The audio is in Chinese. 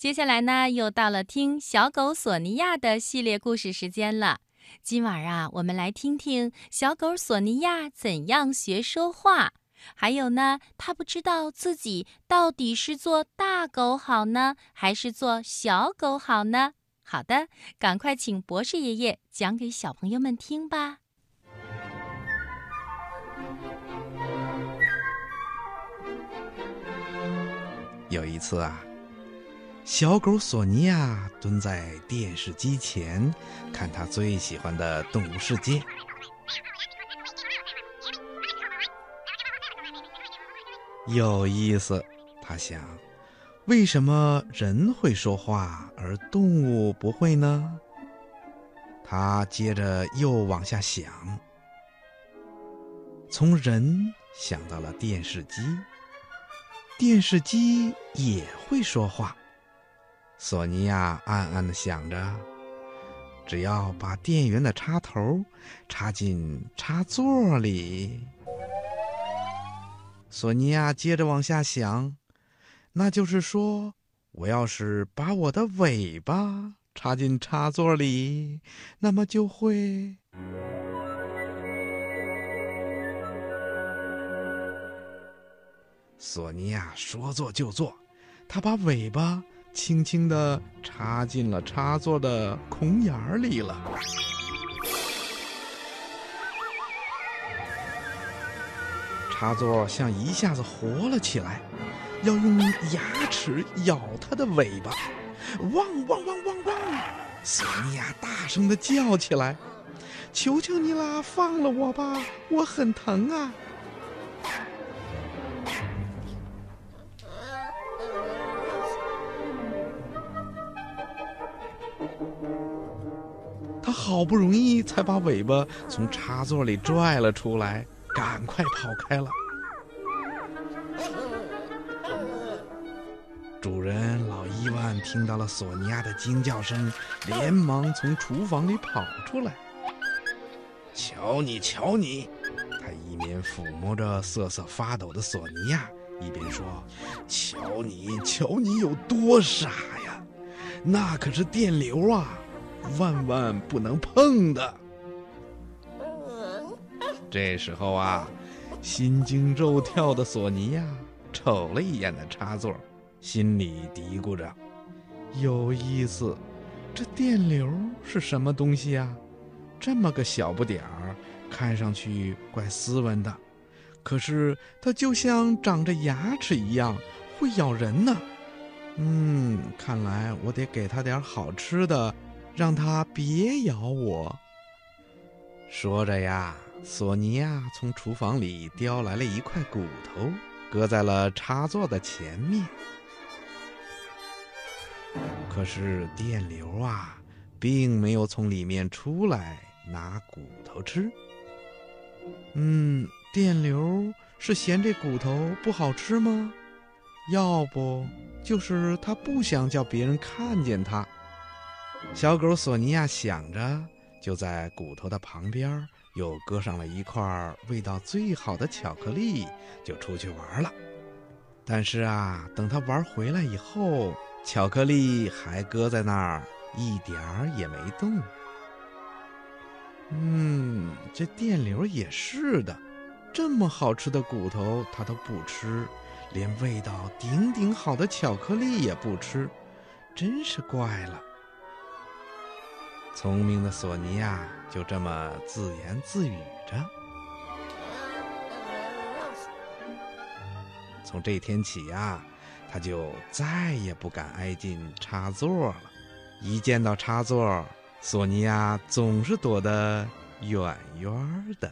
接下来呢，又到了听小狗索尼娅的系列故事时间了。今晚啊，我们来听听小狗索尼娅怎样学说话。还有呢，它不知道自己到底是做大狗好呢，还是做小狗好呢？好的，赶快请博士爷爷讲给小朋友们听吧。有一次啊。小狗索尼娅蹲在电视机前，看她最喜欢的《动物世界》。有意思，他想，为什么人会说话而动物不会呢？他接着又往下想，从人想到了电视机，电视机也会说话。索尼娅暗暗的想着：“只要把电源的插头插进插座里。”索尼娅接着往下想：“那就是说，我要是把我的尾巴插进插座里，那么就会……”索尼娅说做就做，她把尾巴。轻轻地插进了插座的孔眼儿里了，插座像一下子活了起来，要用牙齿咬它的尾巴，汪汪汪汪汪！索尼娅大声的叫起来：“求求你啦，放了我吧，我很疼啊！”他好不容易才把尾巴从插座里拽了出来，赶快跑开了。主人老伊万听到了索尼娅的惊叫声，连忙从厨房里跑出来。瞧你，瞧你！他一面抚摸着瑟瑟发抖的索尼娅，一边说：“瞧你，瞧你有多傻呀！那可是电流啊！”万万不能碰的。这时候啊，心惊肉跳的索尼娅瞅了一眼那插座，心里嘀咕着：“有意思，这电流是什么东西呀？这么个小不点儿，看上去怪斯文的，可是它就像长着牙齿一样，会咬人呢。嗯，看来我得给它点好吃的。”让它别咬我。说着呀，索尼娅从厨房里叼来了一块骨头，搁在了插座的前面。可是电流啊，并没有从里面出来拿骨头吃。嗯，电流是嫌这骨头不好吃吗？要不就是他不想叫别人看见它。小狗索尼娅想着，就在骨头的旁边又搁上了一块味道最好的巧克力，就出去玩了。但是啊，等他玩回来以后，巧克力还搁在那儿，一点儿也没动。嗯，这电流也是的，这么好吃的骨头他都不吃，连味道顶顶好的巧克力也不吃，真是怪了。聪明的索尼娅就这么自言自语着。从这天起呀，他就再也不敢挨近插座了。一见到插座，索尼娅总是躲得远远的。